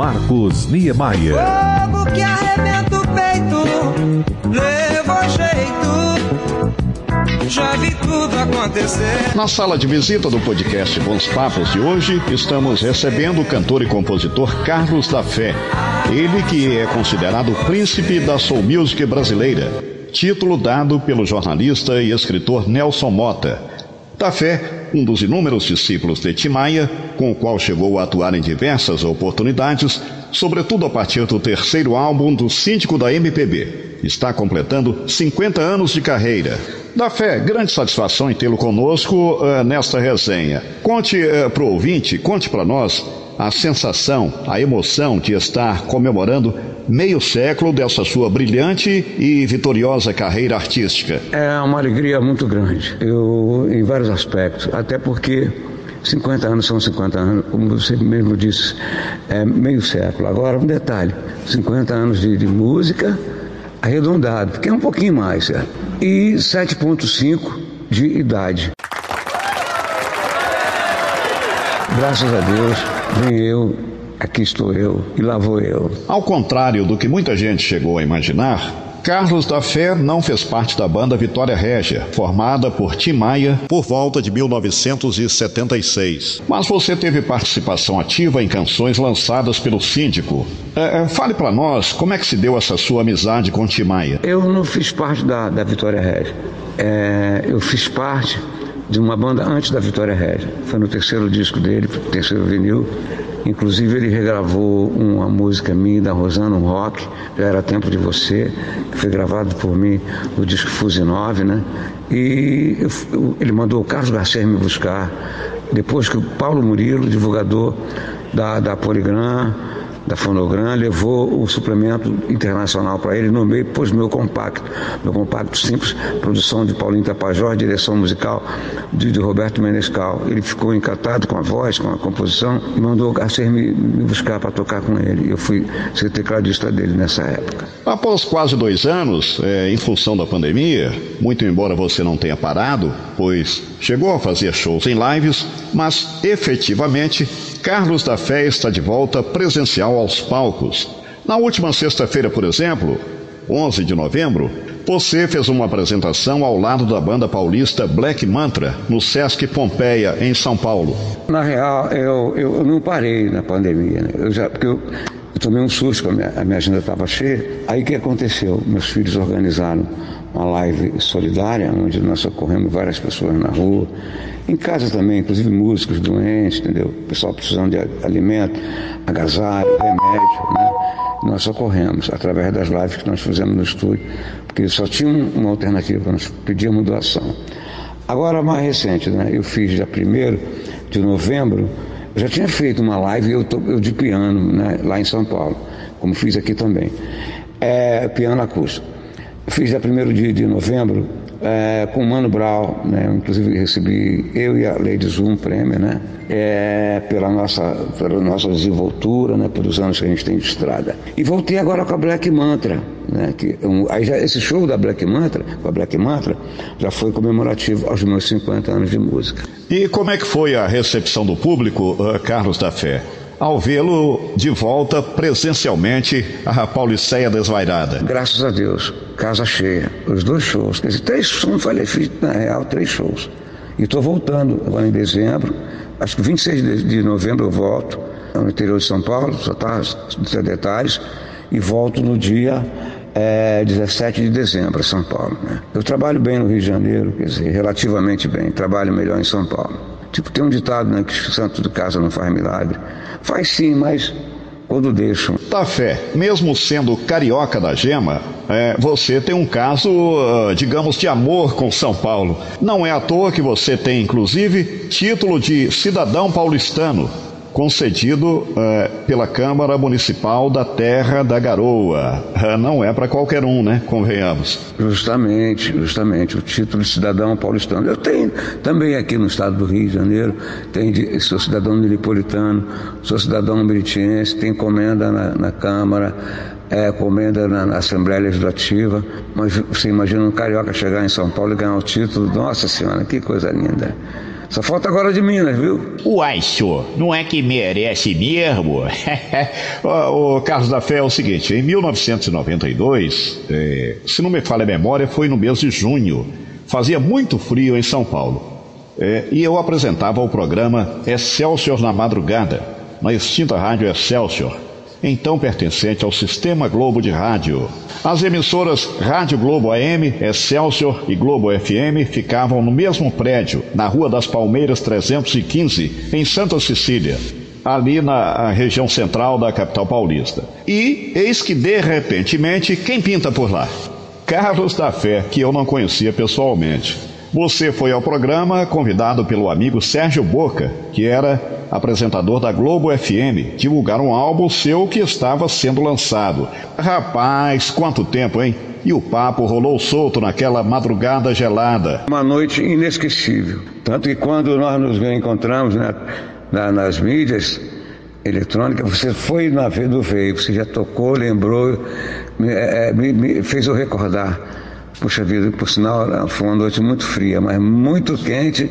Marcos Niemeyer. Fogo que arrebenta o peito, levou jeito. Já vi tudo acontecer. Na sala de visita do podcast Bons Papos de hoje, estamos recebendo o cantor e compositor Carlos da Fé. Ele que é considerado o príncipe da soul music brasileira. Título dado pelo jornalista e escritor Nelson Mota. Da Fé, um dos inúmeros discípulos de Timaya, com o qual chegou a atuar em diversas oportunidades, sobretudo a partir do terceiro álbum do Síndico da MPB. Está completando 50 anos de carreira. Da fé, grande satisfação em tê-lo conosco uh, nesta resenha. Conte uh, para o ouvinte, conte para nós a sensação, a emoção de estar comemorando meio século dessa sua brilhante e vitoriosa carreira artística. É uma alegria muito grande, eu, em vários aspectos, até porque 50 anos são 50 anos, como você mesmo disse, é meio século. Agora, um detalhe: 50 anos de, de música arredondado, que é um pouquinho mais, certo? e 7,5 de idade. Graças a Deus, vem eu, aqui estou eu e lá vou eu. Ao contrário do que muita gente chegou a imaginar, Carlos da Fé não fez parte da banda Vitória Régia, formada por Tim Maia por volta de 1976. Mas você teve participação ativa em canções lançadas pelo Síndico. É, é fale para nós como é que se deu essa sua amizade com Tim Maia. Eu não fiz parte da, da Vitória Régia. É, eu fiz parte de uma banda antes da Vitória Régia. Foi no terceiro disco dele, terceiro vinil. Inclusive ele regravou uma música minha da Rosana, um rock, já era Tempo de Você, que foi gravado por mim no disco Fuse 9, né? E eu, ele mandou o Carlos Garcia me buscar. Depois que o Paulo Murilo, divulgador da, da Poligram, da Fonogram, levou o suplemento internacional para ele no meio, pôs meu compacto, meu compacto simples, produção de Paulinho Tapajós, direção musical de, de, Roberto Menescal. Ele ficou encantado com a voz, com a composição e mandou o me, me buscar para tocar com ele. Eu fui ser tecladista dele nessa época. Após quase dois anos, é, em função da pandemia, muito embora você não tenha parado, pois chegou a fazer shows em lives, mas efetivamente Carlos da Fé está de volta presencial aos palcos. Na última sexta-feira, por exemplo, 11 de novembro, você fez uma apresentação ao lado da banda paulista Black Mantra, no Sesc Pompeia, em São Paulo. Na real, eu, eu não parei na pandemia, né? eu já, porque eu, eu tomei um susto, a minha, a minha agenda estava cheia. Aí o que aconteceu? Meus filhos organizaram uma live solidária, onde nós socorremos várias pessoas na rua, em casa também, inclusive músicos doentes, entendeu? Pessoal precisando de alimento, agasalho, remédio, né? Nós socorremos através das lives que nós fizemos no estúdio, porque só tinha uma alternativa, nós pedíamos doação. Agora, mais recente, né? Eu fiz já primeiro de novembro, eu já tinha feito uma live eu, eu de piano, né? Lá em São Paulo, como fiz aqui também. É, piano acústico. Fiz dia 1 de, de novembro é, com o Mano Brown, né? inclusive recebi eu e a Lady Zoom prêmio, né? É, pela, nossa, pela nossa desenvoltura, né? pelos anos que a gente tem de estrada. E voltei agora com a Black Mantra, né? Que, um, aí já, esse show da Black Mantra, com a Black Mantra, já foi comemorativo aos meus 50 anos de música. E como é que foi a recepção do público, uh, Carlos da Fé? ao vê-lo de volta presencialmente à Pauliceia Desvairada. Graças a Deus, casa cheia, os dois shows, quer dizer, três shows, não falei, fiz na real três shows. E estou voltando agora em dezembro, acho que 26 de, de novembro eu volto, no interior de São Paulo, só está detalhes, e volto no dia é, 17 de dezembro, São Paulo. Né? Eu trabalho bem no Rio de Janeiro, quer dizer, relativamente bem, trabalho melhor em São Paulo. Tipo, tem um ditado, né, que santo de casa não faz milagre. Faz sim, mas quando deixam. Da fé, mesmo sendo carioca da gema, é, você tem um caso, uh, digamos, de amor com São Paulo. Não é à toa que você tem, inclusive, título de cidadão paulistano concedido uh, pela Câmara Municipal da Terra da Garoa. Uh, não é para qualquer um, né? Convenhamos. Justamente, justamente, o título de cidadão paulistano. Eu tenho também aqui no estado do Rio de Janeiro, tenho, sou cidadão milipolitano, sou cidadão meritiense, tenho encomenda na, na Câmara, é, comenda na, na, Assembleia Legislativa, mas você imagina um carioca chegar em São Paulo e ganhar o título, nossa senhora, que coisa linda. Só falta agora de Minas, viu? Uai, senhor, não é que merece mesmo? o, Carlos da Fé é o seguinte, em 1992, é, se não me falha a memória, foi no mês de junho, fazia muito frio em São Paulo. É, e eu apresentava o programa Excelsior na Madrugada, na extinta rádio Excelsior então pertencente ao Sistema Globo de Rádio. As emissoras Rádio Globo AM, Excelsior e Globo FM ficavam no mesmo prédio, na Rua das Palmeiras 315, em Santa Cecília, ali na região central da capital paulista. E eis que, de repentemente, quem pinta por lá? Carlos da Fé, que eu não conhecia pessoalmente. Você foi ao programa convidado pelo amigo Sérgio Boca, que era apresentador da Globo FM, divulgar um álbum seu que estava sendo lançado. Rapaz, quanto tempo, hein? E o papo rolou solto naquela madrugada gelada. Uma noite inesquecível. Tanto que quando nós nos encontramos né, na, nas mídias eletrônicas, você foi na do veio, você já tocou, lembrou, me, é, me, me fez eu recordar Puxa vida, por sinal, foi uma noite muito fria, mas muito quente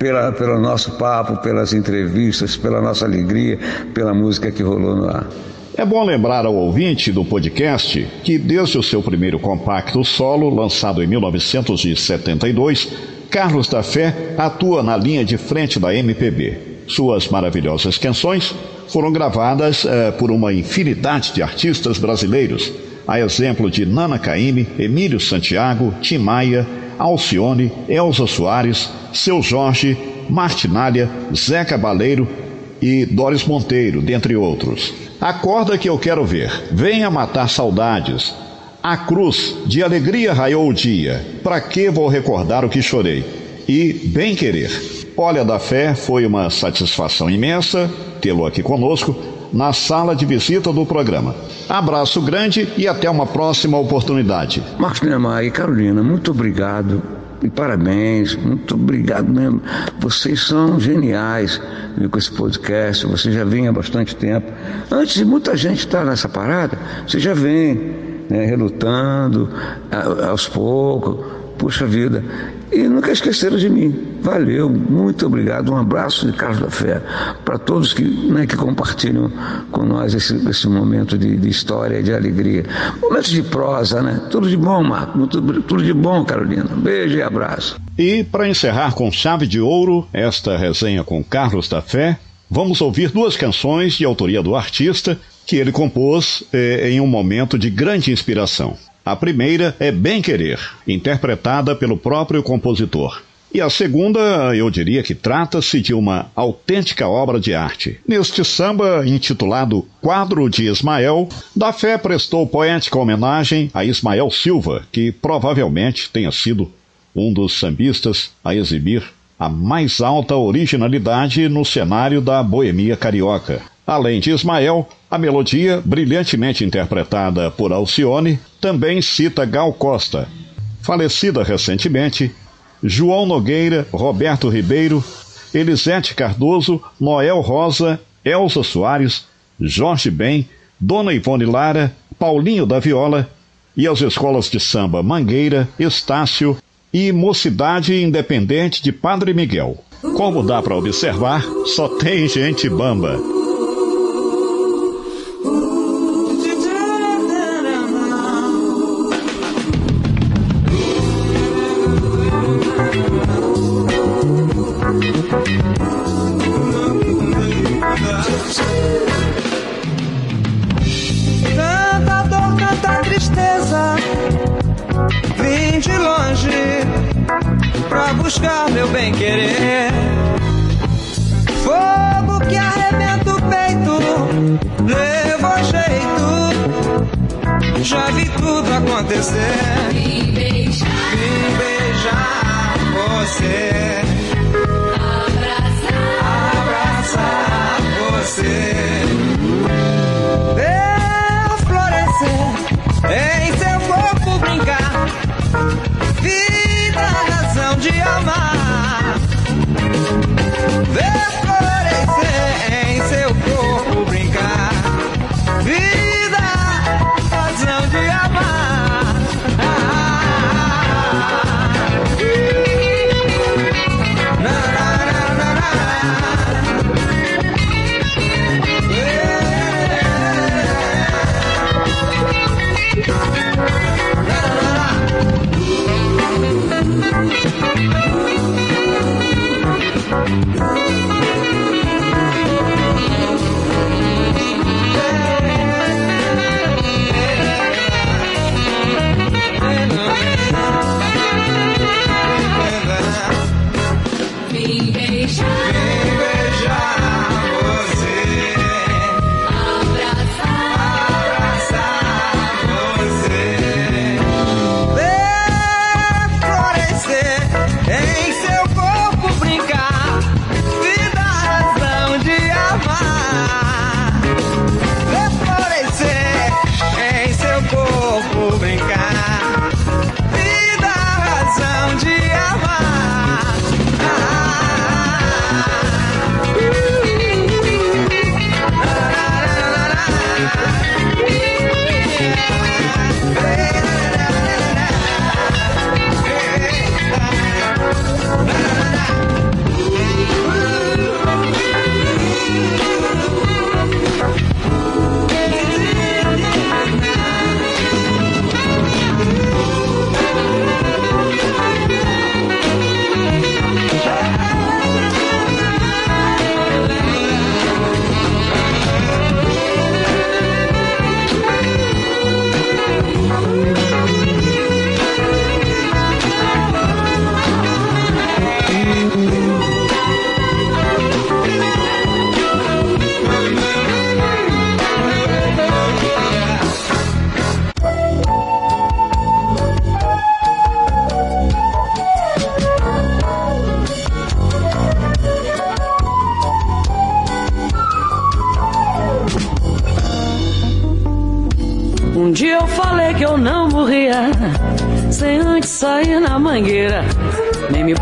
pela, pelo nosso papo, pelas entrevistas, pela nossa alegria, pela música que rolou no ar. É bom lembrar ao ouvinte do podcast que, desde o seu primeiro compacto solo, lançado em 1972, Carlos da Fé atua na linha de frente da MPB. Suas maravilhosas canções foram gravadas eh, por uma infinidade de artistas brasileiros a exemplo de Nana Caymmi, Emílio Santiago, Tim Maia, Alcione, Elza Soares, Seu Jorge, Martinalha, Zé Cabaleiro e Doris Monteiro, dentre outros. Acorda que eu quero ver, venha matar saudades. A cruz de alegria raiou o dia, para que vou recordar o que chorei? E bem querer. Olha da Fé, foi uma satisfação imensa tê-lo aqui conosco na sala de visita do programa. Abraço grande e até uma próxima oportunidade. Marcos Neymar e Carolina, muito obrigado e parabéns, muito obrigado mesmo. Vocês são geniais com esse podcast, você já vem há bastante tempo. Antes de muita gente estar nessa parada, você já vem né, relutando aos poucos. Puxa vida, e nunca esqueceram de mim. Valeu, muito obrigado. Um abraço de Carlos da Fé para todos que, né, que compartilham com nós esse, esse momento de, de história, de alegria. Momentos de prosa, né? Tudo de bom, Marco. Tudo, tudo de bom, Carolina. Beijo e abraço. E para encerrar com chave de ouro esta resenha com Carlos da Fé, vamos ouvir duas canções de autoria do artista que ele compôs eh, em um momento de grande inspiração. A primeira é Bem Querer, interpretada pelo próprio compositor. E a segunda, eu diria que trata-se de uma autêntica obra de arte. Neste samba, intitulado Quadro de Ismael, da Fé prestou poética homenagem a Ismael Silva, que provavelmente tenha sido um dos sambistas a exibir a mais alta originalidade no cenário da boemia carioca. Além de Ismael, a melodia, brilhantemente interpretada por Alcione, também cita Gal Costa, falecida recentemente, João Nogueira, Roberto Ribeiro, Elisete Cardoso, Noel Rosa, Elza Soares, Jorge Ben, Dona Ivone Lara, Paulinho da Viola e as escolas de samba Mangueira, Estácio e Mocidade Independente de Padre Miguel. Como dá para observar, só tem gente bamba. Buscar meu bem querer. Fogo que arrebenta o peito, levou jeito. Já vi tudo acontecer. Vim beijar, Vim beijar você. Abraçar, abraçar você. Ver florescer em seu corpo brincar.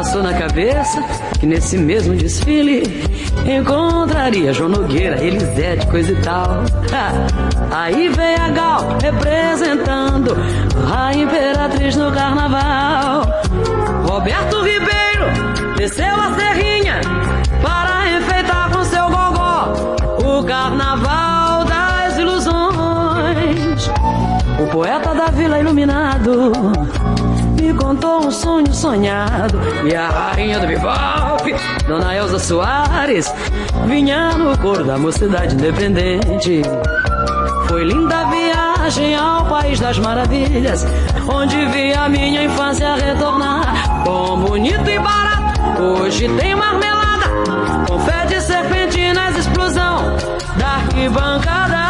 Passou na cabeça que nesse mesmo desfile encontraria João Nogueira, Elisete, coisa e tal. Aí vem a Gal representando a imperatriz no carnaval. Roberto Ribeiro desceu a serrinha para enfeitar com seu gogó o carnaval das ilusões. O poeta da Vila Iluminado me contou um sonho sonhado. E a rainha do bebop, Dona Elza Soares, vinha no coro da mocidade independente. Foi linda a viagem ao País das Maravilhas, onde vi a minha infância retornar. Bom, bonito e barato, hoje tem marmelada, confete serpentinas, explosão da arquibancada.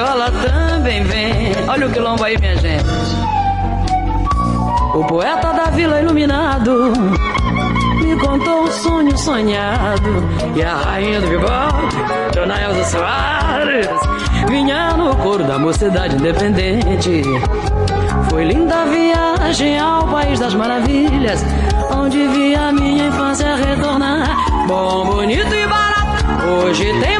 viola também vem. Olha o quilombo aí, minha gente. O poeta da vila iluminado me contou um sonho sonhado. E a rainha do bigode, Dona Elza Soares, vinha no coro da mocidade independente. Foi linda a viagem ao País das Maravilhas, onde vi a minha infância retornar. Bom, bonito e barato, hoje tem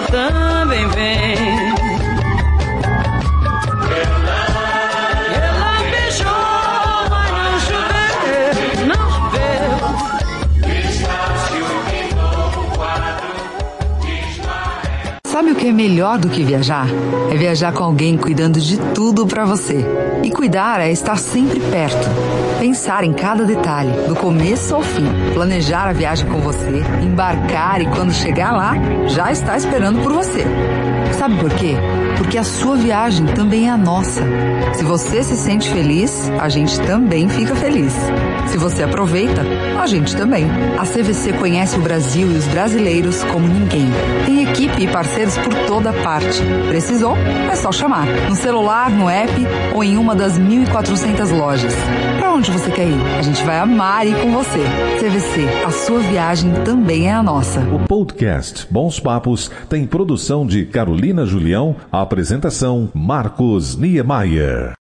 é melhor do que viajar? É viajar com alguém cuidando de tudo para você. E cuidar é estar sempre perto. Pensar em cada detalhe, do começo ao fim. Planejar a viagem com você, embarcar e quando chegar lá, já está esperando por você. Sabe por quê? Porque a sua viagem também é a nossa. Se você se sente feliz, a gente também fica feliz. Se você aproveita, a gente também. A CVC conhece o Brasil e os brasileiros como ninguém. Tem equipe e parceiros por toda parte. Precisou? É só chamar. No celular, no app ou em uma das 1.400 lojas. Para onde você quer ir? A gente vai amar ir com você. CVC, a sua viagem também é a nossa. O podcast Bons Papos tem produção de Carolina Julião, a apresentação Marcos Niemeyer.